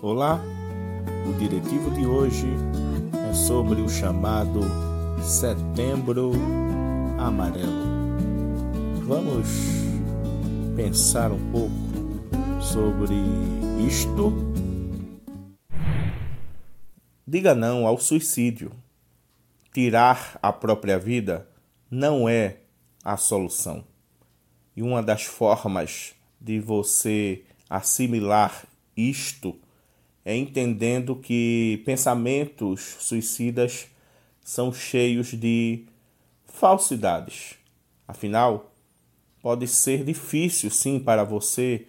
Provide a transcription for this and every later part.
Olá, o diretivo de hoje é sobre o chamado Setembro Amarelo. Vamos pensar um pouco sobre isto. Diga não ao suicídio. Tirar a própria vida não é a solução. E uma das formas de você assimilar isto é entendendo que pensamentos suicidas são cheios de falsidades. Afinal, pode ser difícil sim para você,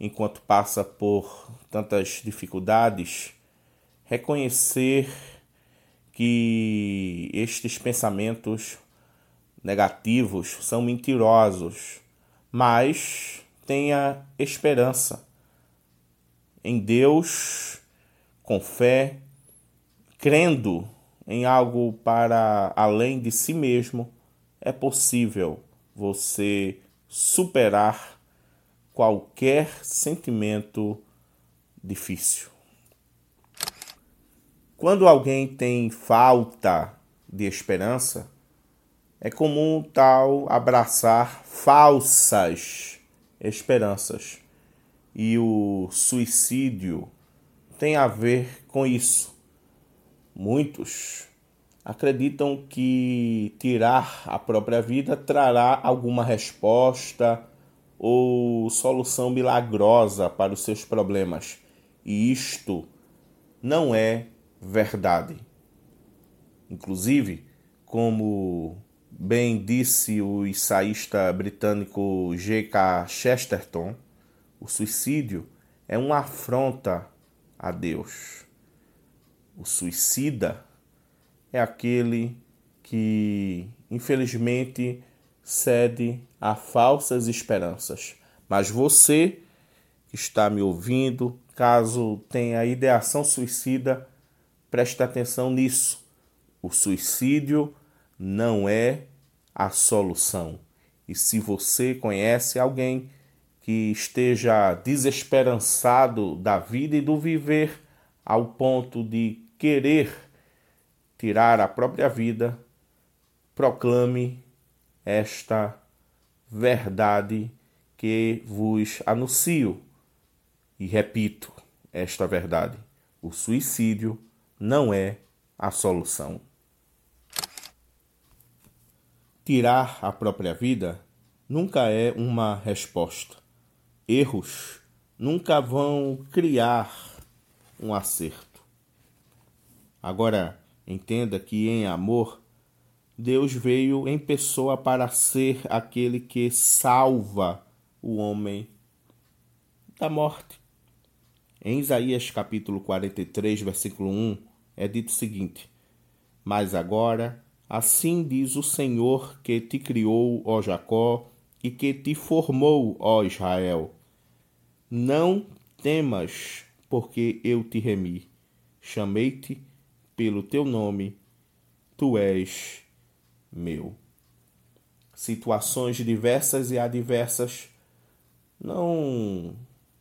enquanto passa por tantas dificuldades, reconhecer que estes pensamentos negativos são mentirosos, mas tenha esperança em Deus com fé, crendo em algo para além de si mesmo, é possível você superar qualquer sentimento difícil. Quando alguém tem falta de esperança, é comum tal abraçar falsas esperanças e o suicídio tem a ver com isso. Muitos acreditam que tirar a própria vida trará alguma resposta ou solução milagrosa para os seus problemas. E isto não é verdade. Inclusive, como bem disse o ensaísta britânico G.K. Chesterton, o suicídio é uma afronta a Deus. O suicida é aquele que, infelizmente, cede a falsas esperanças. Mas você que está me ouvindo, caso tenha ideação suicida, preste atenção nisso. O suicídio não é a solução. E se você conhece alguém que esteja desesperançado da vida e do viver ao ponto de querer tirar a própria vida, proclame esta verdade que vos anuncio. E repito esta verdade: o suicídio não é a solução. Tirar a própria vida nunca é uma resposta erros nunca vão criar um acerto. Agora, entenda que em amor, Deus veio em pessoa para ser aquele que salva o homem da morte. Em Isaías capítulo 43, versículo 1, é dito o seguinte: Mas agora, assim diz o Senhor que te criou, ó Jacó, e que te formou, ó Israel não temas, porque eu te remi. Chamei-te pelo teu nome, tu és meu. Situações diversas e adversas não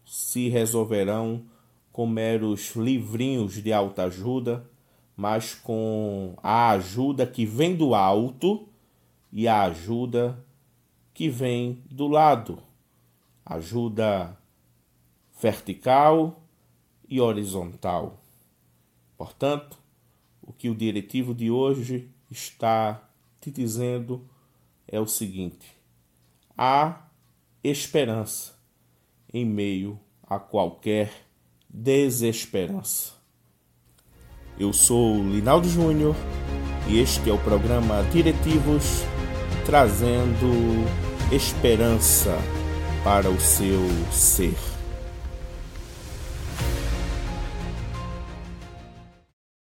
se resolverão com meros livrinhos de alta ajuda, mas com a ajuda que vem do alto e a ajuda que vem do lado. Ajuda vertical e horizontal. Portanto, o que o diretivo de hoje está te dizendo é o seguinte: há esperança em meio a qualquer desesperança. Eu sou Linaldo Júnior e este é o programa Diretivos trazendo esperança para o seu ser.